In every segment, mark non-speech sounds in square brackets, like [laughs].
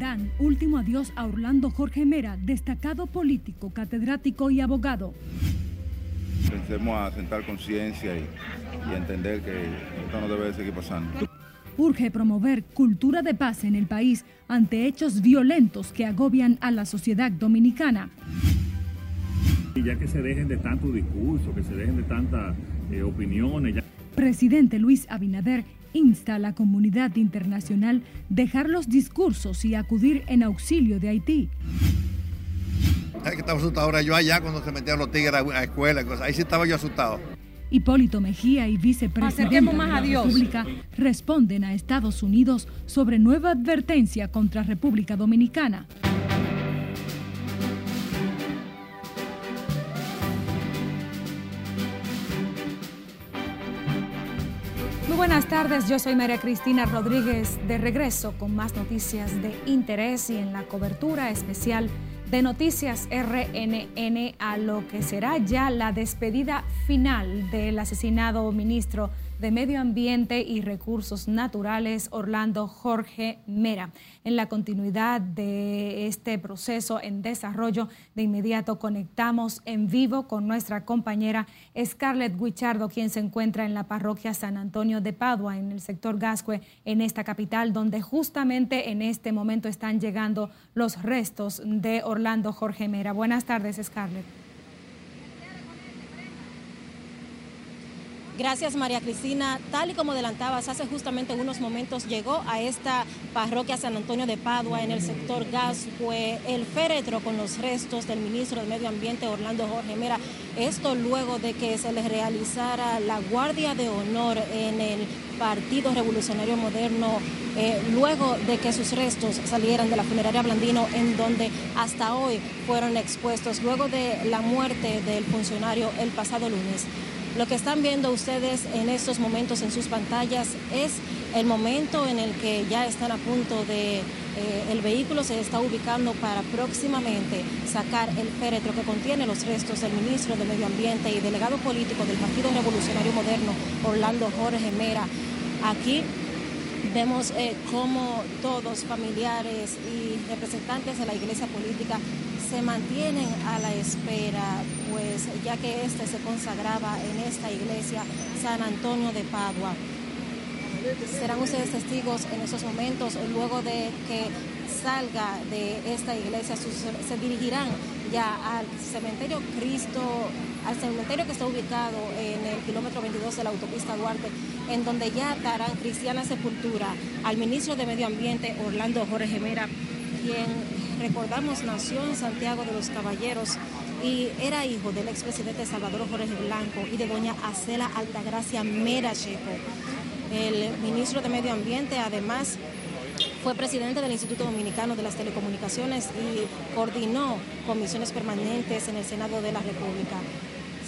Dan último adiós a Orlando Jorge Mera, destacado político, catedrático y abogado. Pensemos a sentar conciencia y, y entender que esto no debe seguir pasando. Urge promover cultura de paz en el país ante hechos violentos que agobian a la sociedad dominicana. Y ya que se dejen de tanto discurso, que se dejen de tantas eh, opiniones. Ya... Presidente Luis Abinader insta a la comunidad internacional dejar los discursos y acudir en auxilio de Haití. que estaba asustado ahora yo allá cuando se metían los tigres a la escuela, ahí sí estaba yo asustado. Hipólito Mejía y vicepresidente de la República responden a Estados Unidos sobre nueva advertencia contra República Dominicana. Buenas tardes, yo soy María Cristina Rodríguez de regreso con más noticias de interés y en la cobertura especial de Noticias RNN a lo que será ya la despedida final del asesinado ministro de Medio Ambiente y Recursos Naturales, Orlando Jorge Mera. En la continuidad de este proceso en desarrollo, de inmediato conectamos en vivo con nuestra compañera Scarlett Guichardo, quien se encuentra en la parroquia San Antonio de Padua, en el sector Gascue, en esta capital, donde justamente en este momento están llegando los restos de Orlando Jorge Mera. Buenas tardes, Scarlett. Gracias María Cristina. Tal y como adelantabas, hace justamente unos momentos llegó a esta parroquia San Antonio de Padua en el sector Gas, fue el féretro con los restos del ministro de Medio Ambiente Orlando Jorge Mera. Esto luego de que se le realizara la guardia de honor en el Partido Revolucionario Moderno, eh, luego de que sus restos salieran de la funeraria Blandino, en donde hasta hoy fueron expuestos, luego de la muerte del funcionario el pasado lunes. Lo que están viendo ustedes en estos momentos en sus pantallas es el momento en el que ya están a punto de, eh, el vehículo se está ubicando para próximamente sacar el féretro que contiene los restos del ministro de Medio Ambiente y delegado político del Partido Revolucionario Moderno, Orlando Jorge Mera. Aquí vemos eh, cómo todos, familiares y representantes de la iglesia política, se mantienen a la espera, pues ya que este se consagraba en esta iglesia San Antonio de Padua. Serán ustedes testigos en esos momentos, luego de que salga de esta iglesia, se dirigirán ya al cementerio Cristo, al cementerio que está ubicado en el kilómetro 22 de la autopista Duarte, en donde ya darán cristiana sepultura al ministro de Medio Ambiente, Orlando Jorge Mera, quien recordamos, nació en Santiago de los Caballeros y era hijo del expresidente Salvador Jorge Blanco y de doña Acela Altagracia Mera Checo. El ministro de Medio Ambiente, además, fue presidente del Instituto Dominicano de las Telecomunicaciones y coordinó comisiones permanentes en el Senado de la República.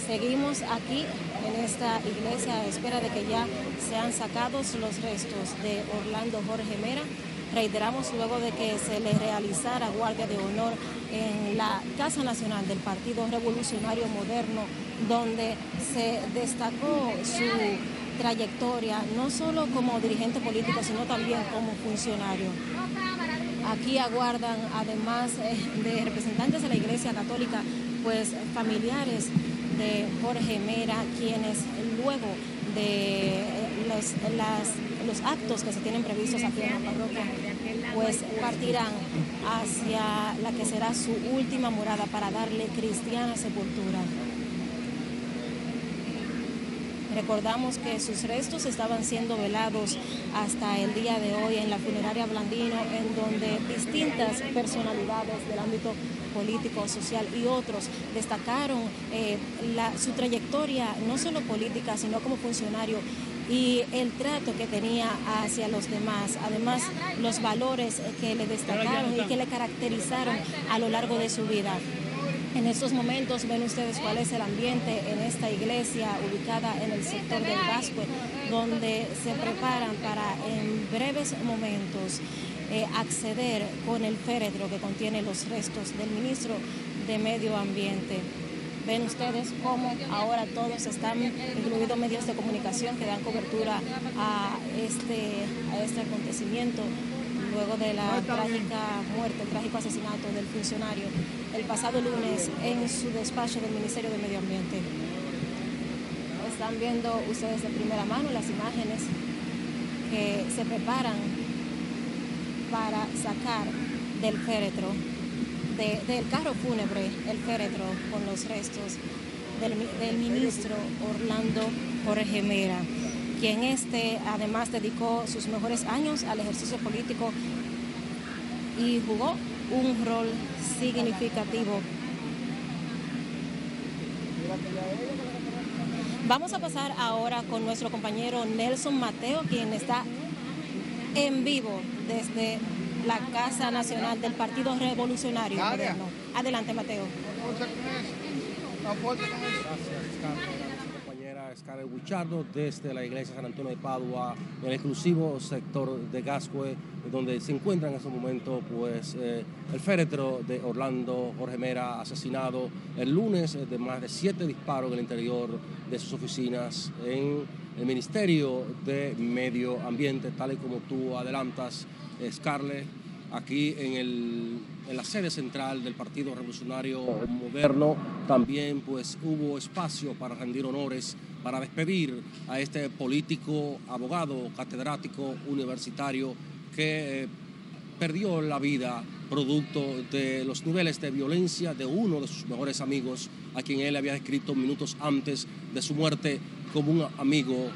Seguimos aquí en esta iglesia a espera de que ya sean sacados los restos de Orlando Jorge Mera Reiteramos luego de que se le realizara guardia de honor en la Casa Nacional del Partido Revolucionario Moderno, donde se destacó su trayectoria, no solo como dirigente político, sino también como funcionario. Aquí aguardan, además eh, de representantes de la Iglesia Católica, pues familiares de Jorge Mera, quienes luego de eh, los, actos que se tienen previstos aquí en la parroquia, pues partirán hacia la que será su última morada para darle cristiana sepultura. Recordamos que sus restos estaban siendo velados hasta el día de hoy en la funeraria Blandino, en donde distintas personalidades del ámbito político, social y otros destacaron eh, su trayectoria, no solo política, sino como funcionario y el trato que tenía hacia los demás, además los valores que le destacaron y que le caracterizaron a lo largo de su vida. En estos momentos ven ustedes cuál es el ambiente en esta iglesia ubicada en el sector del Vasco, donde se preparan para en breves momentos eh, acceder con el féretro que contiene los restos del ministro de Medio Ambiente. Ven ustedes cómo ahora todos están, incluidos medios de comunicación que dan cobertura a este, a este acontecimiento luego de la trágica muerte, el trágico asesinato del funcionario el pasado lunes en su despacho del Ministerio de Medio Ambiente. Están viendo ustedes de primera mano las imágenes que se preparan para sacar del féretro, del carro fúnebre, el féretro con los restos del, ministro Orlando Jorge Mera quien este además dedicó sus mejores años al ejercicio político y jugó un rol significativo. Vamos a pasar ahora con nuestro compañero Nelson Mateo, quien está en vivo desde la Casa Nacional del Partido Revolucionario. Adelante, Mateo. Scarlett Guichardo desde la iglesia San Antonio de Padua, en el exclusivo sector de Gascue, donde se encuentra en ese momento pues, eh, el féretro de Orlando Jorge Mera, asesinado el lunes de más de siete disparos en el interior de sus oficinas en el Ministerio de Medio Ambiente, tal y como tú adelantas, Scarlett, aquí en el en la sede central del Partido Revolucionario Moderno también pues hubo espacio para rendir honores, para despedir a este político, abogado, catedrático, universitario que eh, perdió la vida producto de los niveles de violencia de uno de sus mejores amigos, a quien él había escrito minutos antes de su muerte como un amigo.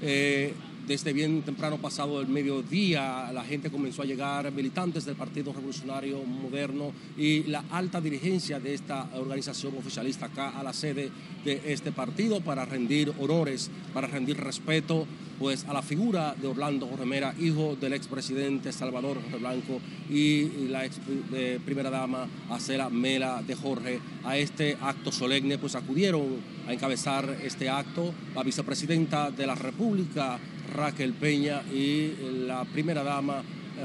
Eh, desde bien temprano pasado el mediodía, la gente comenzó a llegar, militantes del Partido Revolucionario Moderno y la alta dirigencia de esta organización oficialista acá a la sede de este partido para rendir honores, para rendir respeto pues a la figura de Orlando Jorge hijo del expresidente Salvador Jorge Blanco y la ex primera dama Acela Mela de Jorge. A este acto solemne pues acudieron a encabezar este acto la vicepresidenta de la República, Raquel Peña, y la primera dama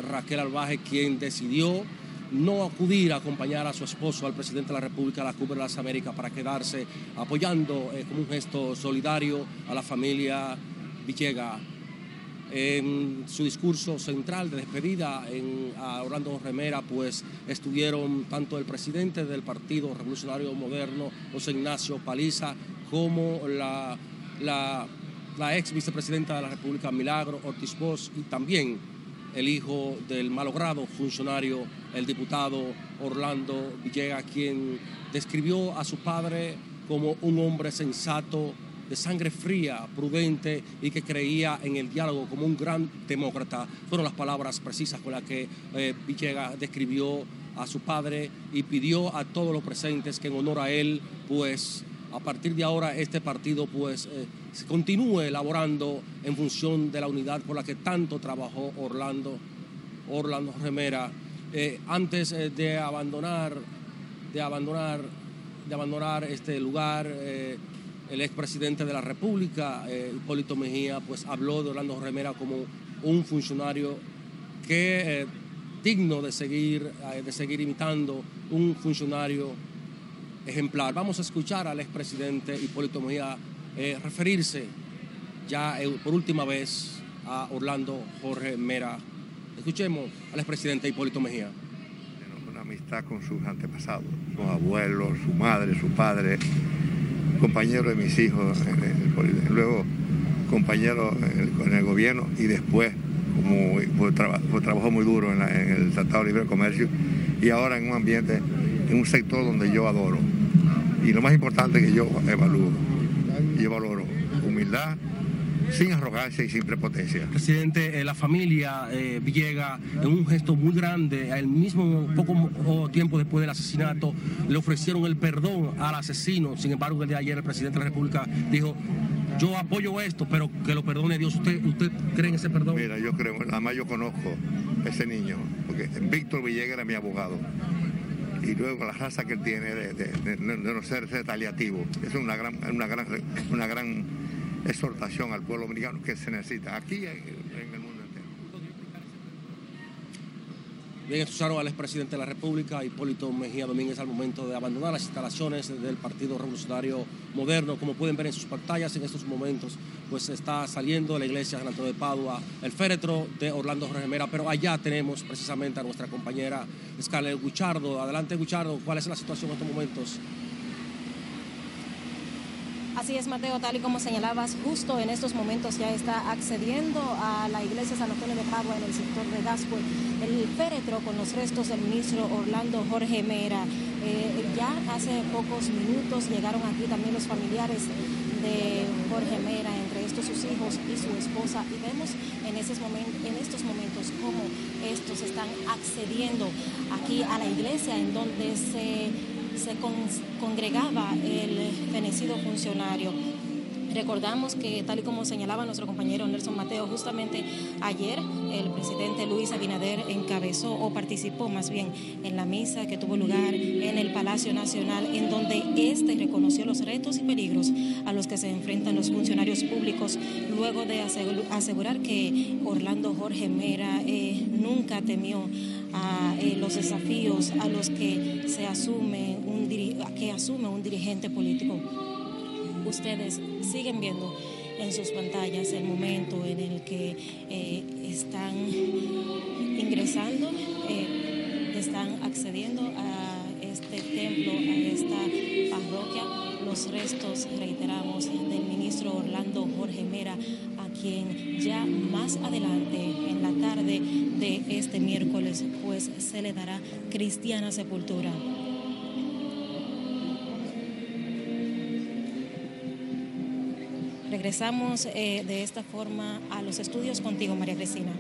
Raquel Albaje, quien decidió no acudir a acompañar a su esposo, al presidente de la República, a la Cumbre de las Américas, para quedarse apoyando eh, como un gesto solidario a la familia Villega. En su discurso central de despedida en, a Orlando Remera, pues estuvieron tanto el presidente del Partido Revolucionario Moderno, José Ignacio Paliza, como la, la ex vicepresidenta de la República, Milagro Ortiz Bosch, y también el hijo del malogrado funcionario, el diputado Orlando Villega, quien describió a su padre como un hombre sensato, de sangre fría, prudente y que creía en el diálogo como un gran demócrata. Fueron las palabras precisas con las que eh, Villegas describió a su padre y pidió a todos los presentes que en honor a él, pues a partir de ahora este partido pues eh, continúe elaborando en función de la unidad por la que tanto trabajó Orlando, Orlando Remera. Eh, antes de abandonar, de abandonar, de abandonar este lugar, el expresidente de la República, eh, Hipólito Mejía, pues habló de Orlando Remera como un funcionario que eh, digno de seguir, eh, de seguir imitando, un funcionario ejemplar. Vamos a escuchar al expresidente Hipólito Mejía referirse ya por última vez a Orlando Jorge Mera. Escuchemos al expresidente Hipólito Mejía. Una amistad con sus antepasados, sus abuelos, su madre, su padre, compañero de mis hijos, luego compañero en el gobierno y después como fue, trabajó muy duro en, el Tratado de Libre Comercio y ahora en un ambiente, en un sector donde yo adoro. Y lo más importante que yo evalúo, yo valoro humildad, sin arrogancia y sin prepotencia. Presidente, eh, la familia eh, Villega, en un gesto muy grande, al mismo poco tiempo después del asesinato, le ofrecieron el perdón al asesino. Sin embargo, el día de ayer el presidente de la República dijo, yo apoyo esto, pero que lo perdone Dios. ¿Usted, usted cree en ese perdón? Mira, yo creo, además yo conozco a ese niño, porque Víctor Villega era mi abogado y luego la raza que él tiene de, no ser retaliativo. Es una gran, una gran, una gran exhortación al pueblo dominicano que se necesita aquí en, el mundo Bien, expulsaron al expresidente de la República, Hipólito Mejía Domínguez, al momento de abandonar las instalaciones del Partido Revolucionario Moderno. Como pueden ver en sus pantallas, en estos momentos, pues está saliendo de la iglesia San Antonio de Padua el féretro de Orlando Jorge Mera, pero allá tenemos precisamente a nuestra compañera Scarlett Guichardo. Adelante, Guichardo, ¿cuál es la situación en estos momentos? Así es, Mateo, tal y como señalabas, justo en estos momentos ya está accediendo a la iglesia San Antonio de Padua en el sector de Gascue el féretro con los restos del ministro Orlando Jorge Mera. Eh, ya hace pocos minutos llegaron aquí también los familiares de Jorge Mera, entre estos sus hijos y su esposa, y vemos en, estos momentos cómo estos están accediendo aquí a la iglesia en donde se se congregaba el fenecido funcionario. Recordamos que, tal y como señalaba nuestro compañero Nelson Mateo, justamente ayer el presidente Luis Abinader encabezó o participó más bien en la misa que tuvo lugar en el Palacio Nacional, en donde éste reconoció los retos y peligros a los que se enfrentan los funcionarios públicos, luego de asegurar que Orlando Jorge Mera eh, nunca temió a eh, los desafíos a los que se asume un, que asume un dirigente político. Ustedes siguen viendo en sus pantallas el momento en el que eh, están ingresando, eh, están accediendo a este templo, a esta parroquia, los restos, reiteramos, del ministro Orlando Jorge Mera, quien ya más adelante en la tarde de este miércoles, pues se le dará cristiana sepultura. Regresamos eh, de esta forma a los estudios contigo, María Cristina.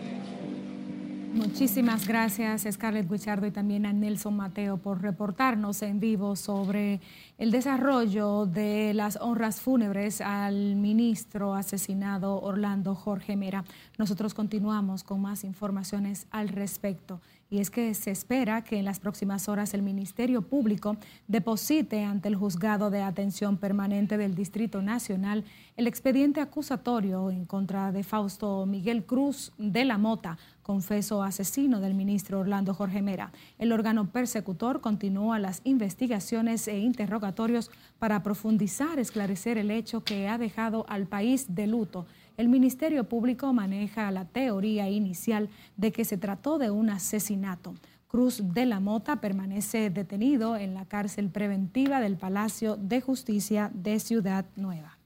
Muchísimas gracias, Scarlett Guichardo, y también a Nelson Mateo por reportarnos en vivo sobre el desarrollo de las honras fúnebres al ministro asesinado Orlando Jorge Mera. Nosotros continuamos con más informaciones al respecto y es que se espera que en las próximas horas el Ministerio Público deposite ante el Juzgado de Atención Permanente del Distrito Nacional el expediente acusatorio en contra de Fausto Miguel Cruz de la Mota, confeso asesino del ministro Orlando Jorge Mera. El órgano persecutor continúa las investigaciones e interrogatorios para profundizar, esclarecer el hecho que ha dejado al país de luto el Ministerio Público maneja la teoría inicial de que se trató de un asesinato. Cruz de la Mota permanece detenido en la cárcel preventiva del Palacio de Justicia de Ciudad Nueva.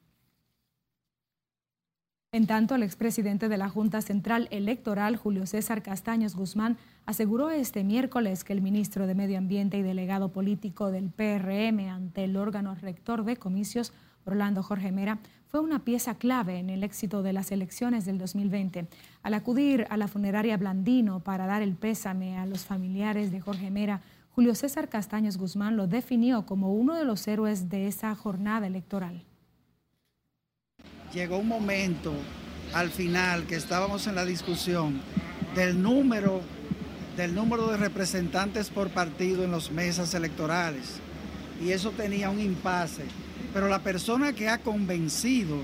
En tanto, el expresidente de la Junta Central Electoral, Julio César Castaños Guzmán, aseguró este miércoles que el ministro de Medio Ambiente y delegado político del PRM ante el órgano rector de comicios, Orlando Jorge Mera, fue una pieza clave en el éxito de las elecciones del 2020. Al acudir a la funeraria Blandino para dar el pésame a los familiares de Jorge Mera, Julio César Castaños Guzmán lo definió como uno de los héroes de esa jornada electoral. Llegó un momento al final que estábamos en la discusión del número del número de representantes por partido en las mesas electorales y eso tenía un impasse pero la persona que ha convencido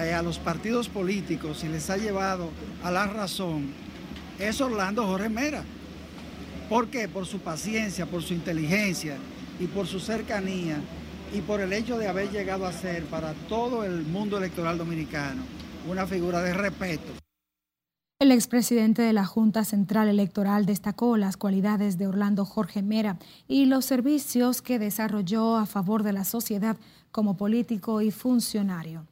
eh, a los partidos políticos y les ha llevado a la razón es Orlando Jorge Mera. ¿Por qué? Por su paciencia, por su inteligencia y por su cercanía y por el hecho de haber llegado a ser para todo el mundo electoral dominicano una figura de respeto. El expresidente de la Junta Central Electoral destacó las cualidades de Orlando Jorge Mera y los servicios que desarrolló a favor de la sociedad como político y funcionario.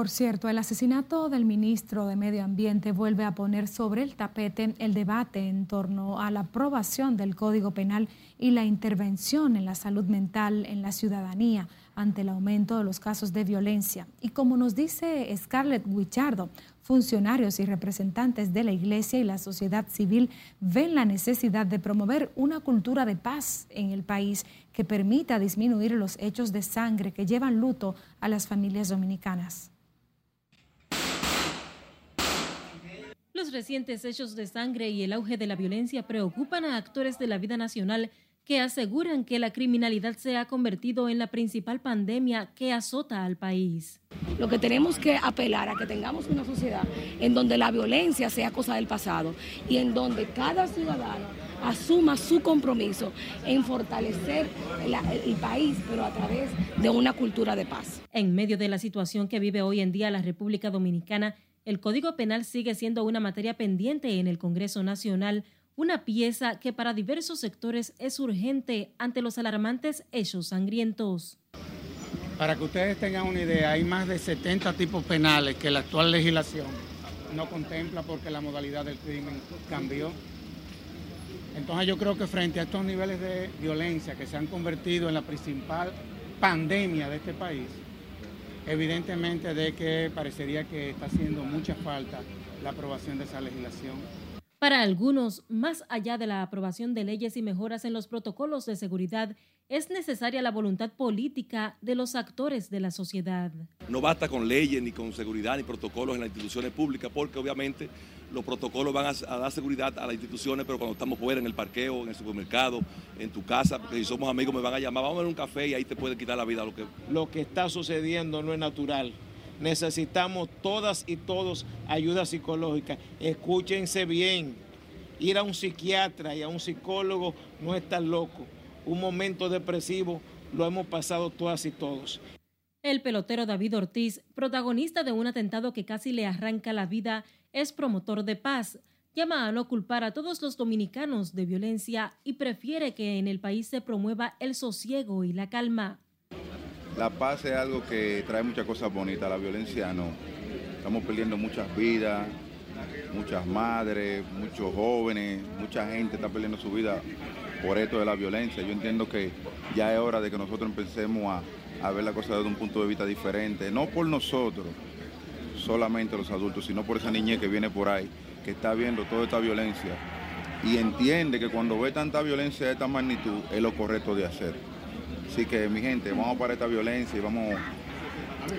Por cierto, el asesinato del ministro de Medio Ambiente vuelve a poner sobre el tapete el debate en torno a la aprobación del Código Penal y la intervención en la salud mental en la ciudadanía ante el aumento de los casos de violencia. Y como nos dice Scarlett Guichardo, funcionarios y representantes de la Iglesia y la sociedad civil ven la necesidad de promover una cultura de paz en el país que permita disminuir los hechos de sangre que llevan luto a las familias dominicanas. Los recientes hechos de sangre y el auge de la violencia preocupan a actores de la vida nacional que aseguran que la criminalidad se ha convertido en la principal pandemia que azota al país. Lo que tenemos que apelar a que tengamos una sociedad en donde la violencia sea cosa del pasado y en donde cada ciudadano asuma su compromiso en fortalecer el, país, pero a través de una cultura de paz. En medio de la situación que vive hoy en día la República Dominicana, el Código Penal sigue siendo una materia pendiente en el Congreso Nacional, una pieza que para diversos sectores es urgente ante los alarmantes hechos sangrientos. Para que ustedes tengan una idea, hay más de 70 tipos penales que la actual legislación no contempla porque la modalidad del crimen cambió. Entonces yo creo que frente a estos niveles de violencia que se han convertido en la principal pandemia de este país, evidentemente de que parecería que está haciendo mucha falta la aprobación de esa legislación. Para algunos, más allá de la aprobación de leyes y mejoras en los protocolos de seguridad, es necesaria la voluntad política de los actores de la sociedad. No basta con leyes, ni con seguridad, ni protocolos en las instituciones públicas, porque obviamente los protocolos van a, dar seguridad a las instituciones, pero cuando estamos fuera, en el parqueo, en el supermercado, en tu casa, porque si somos amigos me van a llamar, vamos a ver un café y ahí te puede quitar la vida. Lo que, lo que está sucediendo no es natural. Necesitamos todas y todos ayuda psicológica. Escúchense bien. Ir a un psiquiatra y a un psicólogo no es tan loco. Un momento depresivo lo hemos pasado todas y todos. El pelotero David Ortiz, protagonista de un atentado que casi le arranca la vida, es promotor de paz. Llama a no culpar a todos los dominicanos de violencia y prefiere que en el país se promueva el sosiego y la calma. La paz es algo que trae muchas cosas bonitas, la violencia no. Estamos perdiendo muchas vidas, muchas madres, muchos jóvenes, mucha gente está perdiendo su vida por esto de la violencia. Yo entiendo que ya es hora de que nosotros empecemos a, ver la cosa desde un punto de vista diferente, no por nosotros, solamente los adultos, sino por esa niñez que viene por ahí, que está viendo toda esta violencia y entiende que cuando ve tanta violencia de esta magnitud es lo correcto de hacer. Así que mi gente, vamos a parar esta violencia y vamos,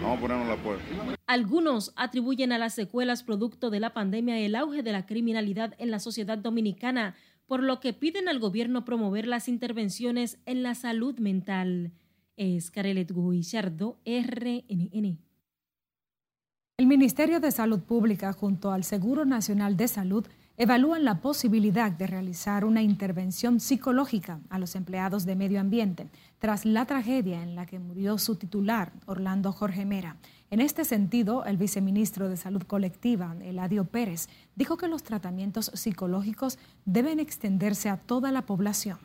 vamos a ponernos la puerta. Algunos atribuyen a las secuelas producto de la pandemia el auge de la criminalidad en la sociedad dominicana, por lo que piden al gobierno promover las intervenciones en la salud mental. Es Carelet Guillardo, RNN. El Ministerio de Salud Pública junto al Seguro Nacional de Salud evalúan la posibilidad de realizar una intervención psicológica a los empleados de medio ambiente tras la tragedia en la que murió su titular, Orlando Jorge Mera. En este sentido, el viceministro de Salud Colectiva, Eladio Pérez, dijo que los tratamientos psicológicos deben extenderse a toda la población.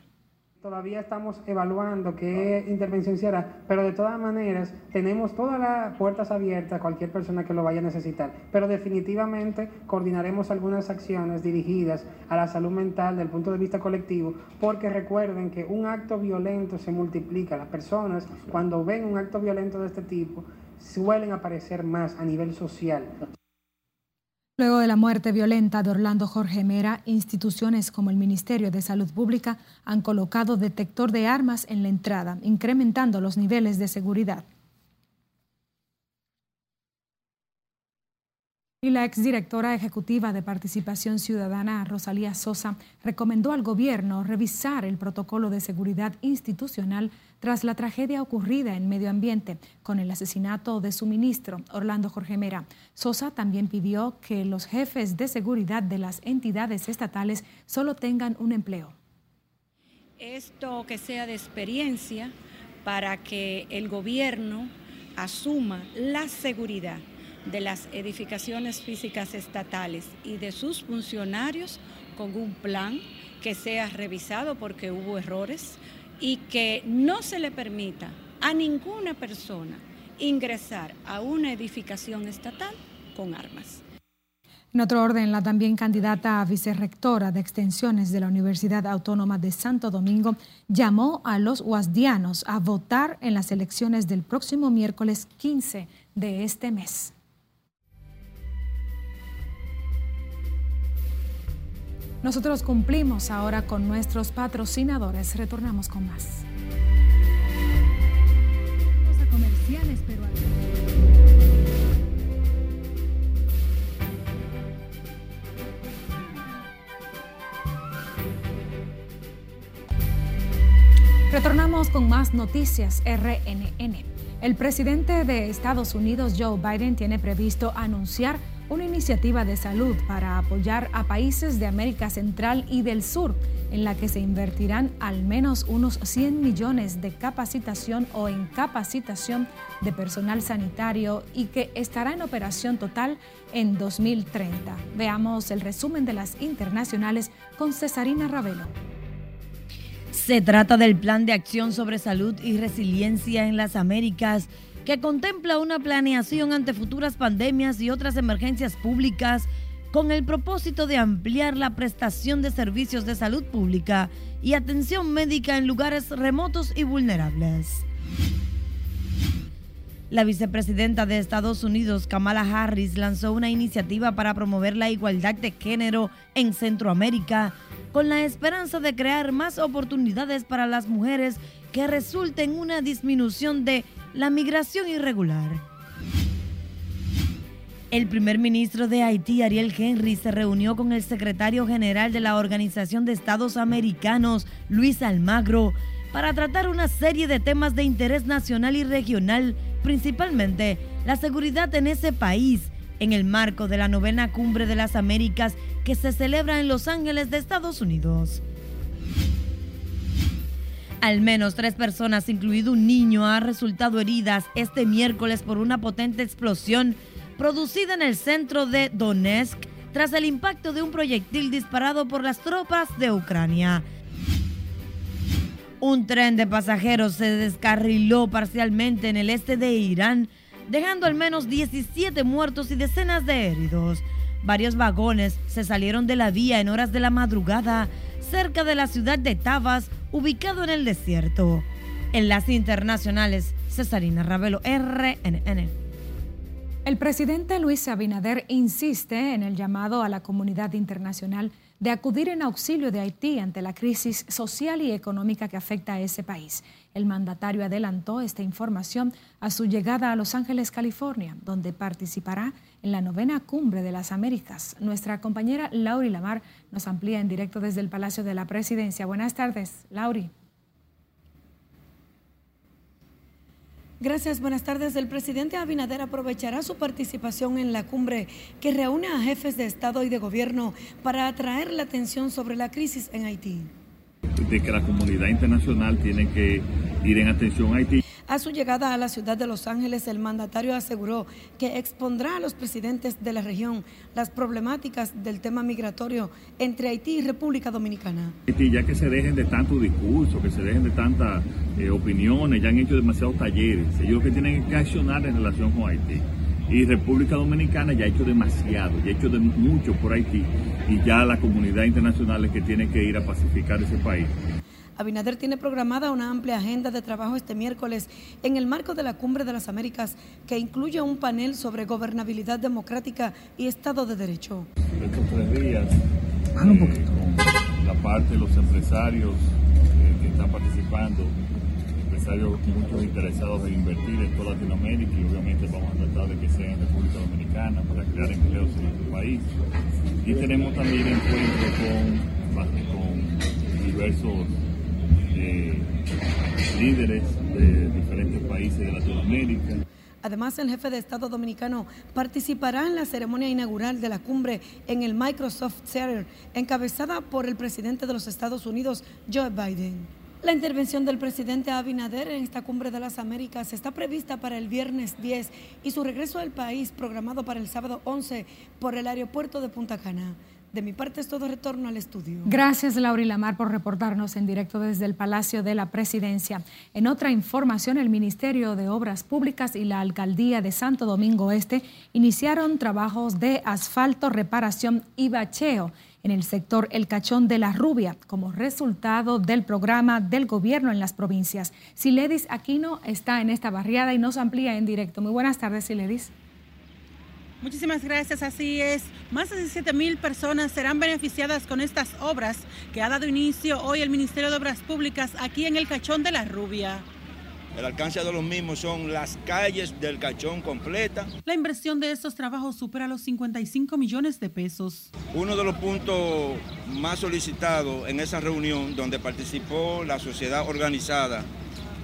Todavía estamos evaluando qué intervención se hará, pero de todas maneras tenemos todas las puertas abiertas a cualquier persona que lo vaya a necesitar. Pero definitivamente coordinaremos algunas acciones dirigidas a la salud mental desde el punto de vista colectivo, porque recuerden que un acto violento se multiplica. Las personas cuando ven un acto violento de este tipo suelen aparecer más a nivel social. Luego de la muerte violenta de Orlando Jorge Mera, instituciones como el Ministerio de Salud Pública han colocado detector de armas en la entrada, incrementando los niveles de seguridad. Y la exdirectora ejecutiva de Participación Ciudadana, Rosalía Sosa, recomendó al gobierno revisar el protocolo de seguridad institucional tras la tragedia ocurrida en medio ambiente con el asesinato de su ministro, Orlando Jorge Mera. Sosa también pidió que los jefes de seguridad de las entidades estatales solo tengan un empleo. Esto que sea de experiencia para que el gobierno asuma la seguridad de las edificaciones físicas estatales y de sus funcionarios con un plan que sea revisado porque hubo errores, y que no se le permita a ninguna persona ingresar a una edificación estatal con armas. En otro orden, la también candidata a vicerrectora de extensiones de la Universidad Autónoma de Santo Domingo llamó a los guasdianos a votar en las elecciones del próximo miércoles 15 de este mes. Nosotros cumplimos ahora con nuestros patrocinadores. Retornamos con más. Retornamos con más noticias RNN. El presidente de Estados Unidos, Joe Biden, tiene previsto anunciar una iniciativa de salud para apoyar a países de América Central y del Sur, en la que se invertirán al menos unos 100 millones de capacitación o en capacitación de personal sanitario y que estará en operación total en 2030. Veamos el resumen de las internacionales con Cesarina Ravelo. Se trata del Plan de Acción sobre Salud y Resiliencia en las Américas que contempla una planeación ante futuras pandemias y otras emergencias públicas con el propósito de ampliar la prestación de servicios de salud pública y atención médica en lugares remotos y vulnerables. La vicepresidenta de Estados Unidos, Kamala Harris, lanzó una iniciativa para promover la igualdad de género en Centroamérica con la esperanza de crear más oportunidades para las mujeres que resulten en una disminución de la migración irregular. El primer ministro de Haití, Ariel Henry, se reunió con el secretario general de la Organización de Estados Americanos, Luis Almagro, para tratar una serie de temas de interés nacional y regional, principalmente la seguridad en ese país, en el marco de la novena cumbre de las Américas que se celebra en Los Ángeles de Estados Unidos. Al menos tres personas, incluido un niño, han resultado heridas este miércoles por una potente explosión producida en el centro de Donetsk tras el impacto de un proyectil disparado por las tropas de Ucrania. Un tren de pasajeros se descarriló parcialmente en el este de Irán, dejando al menos 17 muertos y decenas de heridos. Varios vagones se salieron de la vía en horas de la madrugada cerca de la ciudad de Tavas, ubicado en el desierto. En las internacionales, Cesarina Ravelo, RNN. El presidente Luis Abinader insiste en el llamado a la comunidad internacional de acudir en auxilio de Haití ante la crisis social y económica que afecta a ese país. El mandatario adelantó esta información a su llegada a Los Ángeles, California, donde participará en la novena cumbre de las Américas. Nuestra compañera Lauri Lamar nos amplía en directo desde el Palacio de la Presidencia. Buenas tardes, Lauri. Gracias, buenas tardes. El presidente Abinader aprovechará su participación en la cumbre que reúne a jefes de Estado y de Gobierno para atraer la atención sobre la crisis en Haití. De que la comunidad internacional tiene que ir en atención a Haití. A su llegada a la ciudad de Los Ángeles, el mandatario aseguró que expondrá a los presidentes de la región las problemáticas del tema migratorio entre Haití y República Dominicana. Ya que se dejen de tanto discurso, que se dejen de tantas eh, opiniones, ya han hecho demasiados talleres. Ellos que tienen que accionar en relación con Haití. Y República Dominicana ya ha hecho demasiado, ya ha hecho de mucho por Haití. Y ya la comunidad internacional es que tiene que ir a pacificar ese país. Abinader tiene programada una amplia agenda de trabajo este miércoles en el marco de la Cumbre de las Américas que incluye un panel sobre gobernabilidad democrática y Estado de Derecho. Estos tres días, un poquito. la parte de los empresarios eh, que están participando, empresarios muchos interesados en invertir en toda Latinoamérica y obviamente vamos a tratar de que sea en República Dominicana para crear empleos en nuestro país. Y tenemos también encuentros con, con diversos líderes de diferentes países de Latinoamérica. Además, el jefe de Estado dominicano participará en la ceremonia inaugural de la cumbre en el Microsoft Center, encabezada por el presidente de los Estados Unidos, Joe Biden. La intervención del presidente Abinader en esta cumbre de las Américas está prevista para el viernes 10 y su regreso al país programado para el sábado 11 por el aeropuerto de Punta Cana. De mi parte es todo retorno al estudio. Gracias, Laura Lamar, por reportarnos en directo desde el Palacio de la Presidencia. En otra información, el Ministerio de Obras Públicas y la Alcaldía de Santo Domingo Este iniciaron trabajos de asfalto, reparación y bacheo en el sector El Cachón de la Rubia como resultado del programa del gobierno en las provincias. Siledis Aquino está en esta barriada y nos amplía en directo. Muy buenas tardes, Siledis. Muchísimas gracias, así es. Más de 17 mil personas serán beneficiadas con estas obras que ha dado inicio hoy el Ministerio de Obras Públicas aquí en el Cachón de la Rubia. El alcance de los mismos son las calles del Cachón completa. La inversión de estos trabajos supera los 55 millones de pesos. Uno de los puntos más solicitados en esa reunión donde participó la sociedad organizada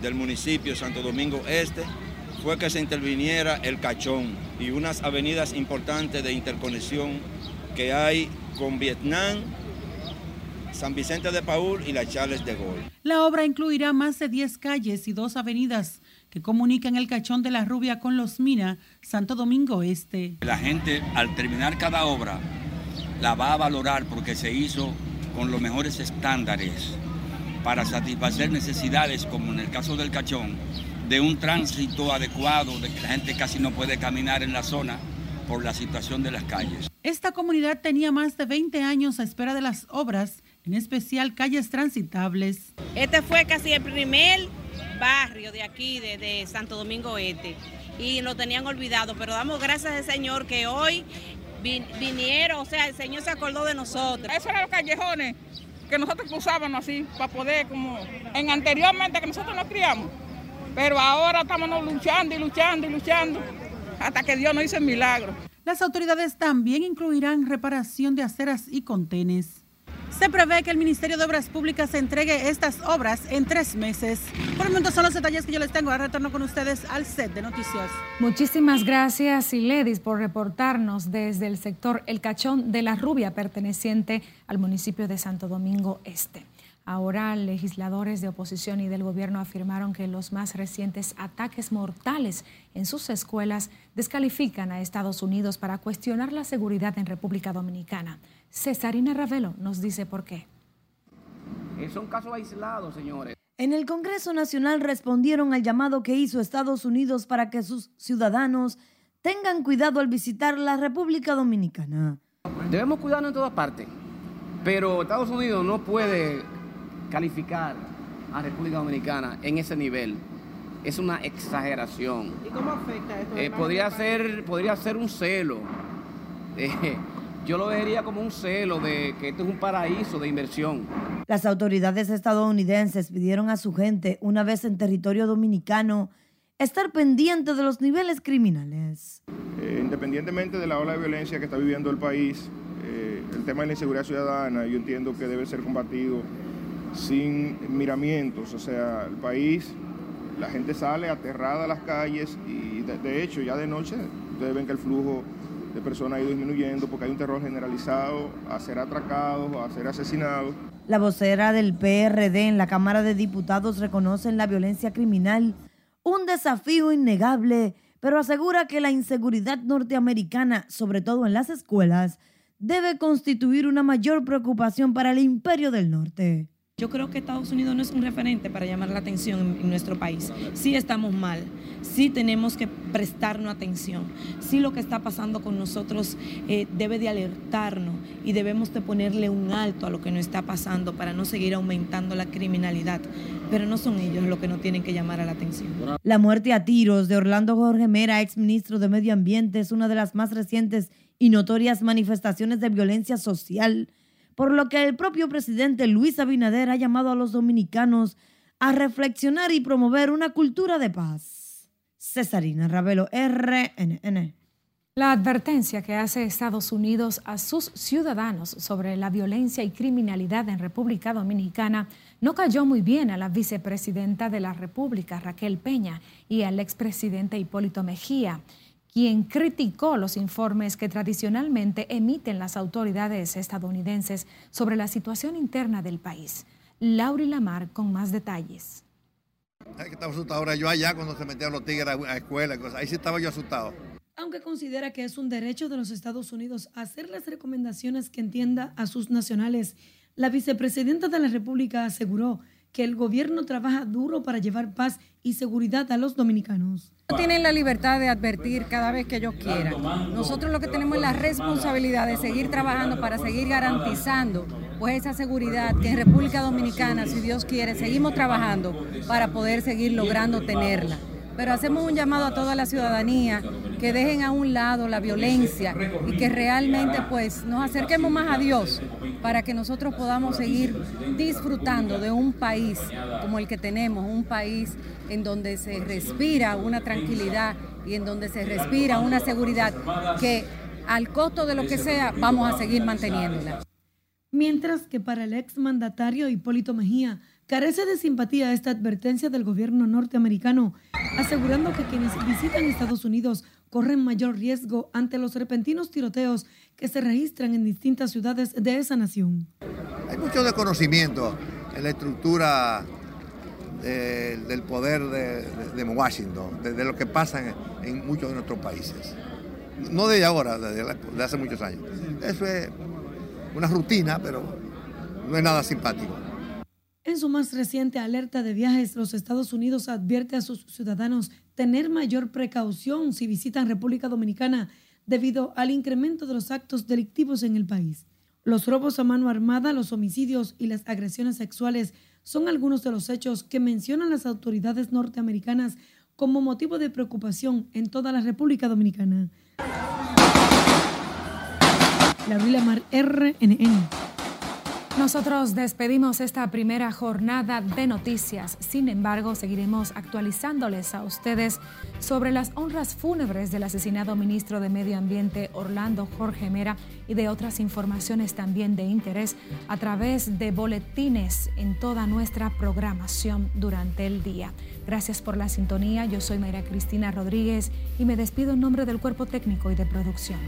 del municipio Santo Domingo Este fue que se interviniera el Cachón y unas avenidas importantes de interconexión que hay con Vietnam, San Vicente de Paul y la Charles de Gaulle. La obra incluirá más de 10 calles y dos avenidas que comunican el Cachón de la Rubia con Los Mina, Santo Domingo Este. La gente al terminar cada obra la va a valorar porque se hizo con los mejores estándares para satisfacer necesidades, como en el caso del Cachón, de un tránsito adecuado, de que la gente casi no puede caminar en la zona por la situación de las calles. Esta comunidad tenía más de 20 años a espera de las obras en especial calles transitables. Este fue casi el primer barrio de aquí, de, Santo Domingo Este, y lo tenían olvidado, pero damos gracias al Señor que hoy vinieron, o sea, el Señor se acordó de nosotros. Esos eran los callejones que nosotros cruzábamos así, para poder, como en anteriormente que nosotros nos criamos, pero ahora estamos luchando y luchando y luchando, hasta que Dios nos hizo el milagro. Las autoridades también incluirán reparación de aceras y contenes. Se prevé que el Ministerio de Obras Públicas entregue estas obras en tres meses. Por el momento son los detalles que yo les tengo. Ahora retorno con ustedes al set de noticias. Muchísimas gracias, Iledis, por reportarnos desde el sector El Cachón de la Rubia, perteneciente al municipio de Santo Domingo Este. Ahora, legisladores de oposición y del gobierno afirmaron que los más recientes ataques mortales en sus escuelas descalifican a Estados Unidos para cuestionar la seguridad en República Dominicana. Cesarina Ravelo nos dice por qué. Son casos aislados, señores. En el Congreso Nacional respondieron al llamado que hizo Estados Unidos para que sus ciudadanos tengan cuidado al visitar la República Dominicana. Debemos cuidarnos en todas partes, pero Estados Unidos no puede calificar a República Dominicana en ese nivel es una exageración. ¿Y cómo afecta esto? Eh, podría, ser, podría ser un celo. Eh, [laughs] yo lo vería como un celo de que esto es un paraíso de inversión. Las autoridades estadounidenses pidieron a su gente, una vez en territorio dominicano, estar pendiente de los niveles criminales. Eh, independientemente de la ola de violencia que está viviendo el país, el tema de la inseguridad ciudadana yo entiendo que debe ser combatido sin miramientos, o sea, el país, la gente sale aterrada a las calles y de, hecho ya de noche ustedes ven que el flujo de personas ha ido disminuyendo porque hay un terror generalizado a ser atracados, a ser asesinados. La vocera del PRD en la Cámara de Diputados reconoce en la violencia criminal un desafío innegable, pero asegura que la inseguridad norteamericana, sobre todo en las escuelas, debe constituir una mayor preocupación para el imperio del norte. Yo creo que Estados Unidos no es un referente para llamar la atención en, nuestro país. Sí estamos mal, sí tenemos que prestarnos atención, sí lo que está pasando con nosotros eh, debe de alertarnos y debemos de ponerle un alto a lo que nos está pasando para no seguir aumentando la criminalidad. Pero no son ellos los que no tienen que llamar a la atención. La muerte a tiros de Orlando Jorge Mera, ex ministro de Medio Ambiente, es una de las más recientes y notorias manifestaciones de violencia social por lo que el propio presidente Luis Abinader ha llamado a los dominicanos a reflexionar y promover una cultura de paz. Cesarina Ravelo, RNN. La advertencia que hace Estados Unidos a sus ciudadanos sobre la violencia y criminalidad en República Dominicana no cayó muy bien a la vicepresidenta de la República, Raquel Peña, y al expresidente Hipólito Mejía quien criticó los informes que tradicionalmente emiten las autoridades estadounidenses sobre la situación interna del país. Lauri Lamar con más detalles. estaba asustado ahora yo allá cuando se metían los tigres a la escuela, ahí sí estaba yo asustado. Aunque considera que es un derecho de los Estados Unidos hacer las recomendaciones que entienda a sus nacionales, la vicepresidenta de la República aseguró que el gobierno trabaja duro para llevar paz y seguridad a los dominicanos. Tienen la libertad de advertir cada vez que ellos quieran. Nosotros lo que tenemos es la responsabilidad de seguir trabajando para seguir garantizando pues esa seguridad que en República Dominicana, si Dios quiere, seguimos trabajando para poder seguir logrando tenerla. Pero hacemos un llamado a toda la ciudadanía que dejen a un lado la violencia y que realmente pues nos acerquemos más a Dios para que nosotros podamos seguir disfrutando de un país como el que tenemos, un país en donde se respira una tranquilidad y en donde se respira una seguridad que al costo de lo que sea vamos a seguir manteniéndola. Mientras que para el exmandatario Hipólito Mejía carece de simpatía esta advertencia del gobierno norteamericano, asegurando que quienes visitan Estados Unidos corren mayor riesgo ante los repentinos tiroteos que se registran en distintas ciudades de esa nación. Hay mucho desconocimiento en la estructura del poder de, Washington, de, lo que pasa en, muchos de nuestros países. No de ahora, de, de hace muchos años. Eso es una rutina, pero no es nada simpático. En su más reciente alerta de viajes, los Estados Unidos advierte a sus ciudadanos tener mayor precaución si visitan República Dominicana debido al incremento de los actos delictivos en el país. Los robos a mano armada, los homicidios y las agresiones sexuales son algunos de los hechos que mencionan las autoridades norteamericanas como motivo de preocupación en toda la República Dominicana. Mar RNN. Nosotros despedimos esta primera jornada de noticias. Sin embargo, seguiremos actualizándoles a ustedes sobre las honras fúnebres del asesinado ministro de Medio Ambiente Orlando Jorge Mera y de otras informaciones también de interés a través de boletines en toda nuestra programación durante el día. Gracias por la sintonía. Yo soy María Cristina Rodríguez y me despido en nombre del cuerpo técnico y de producción.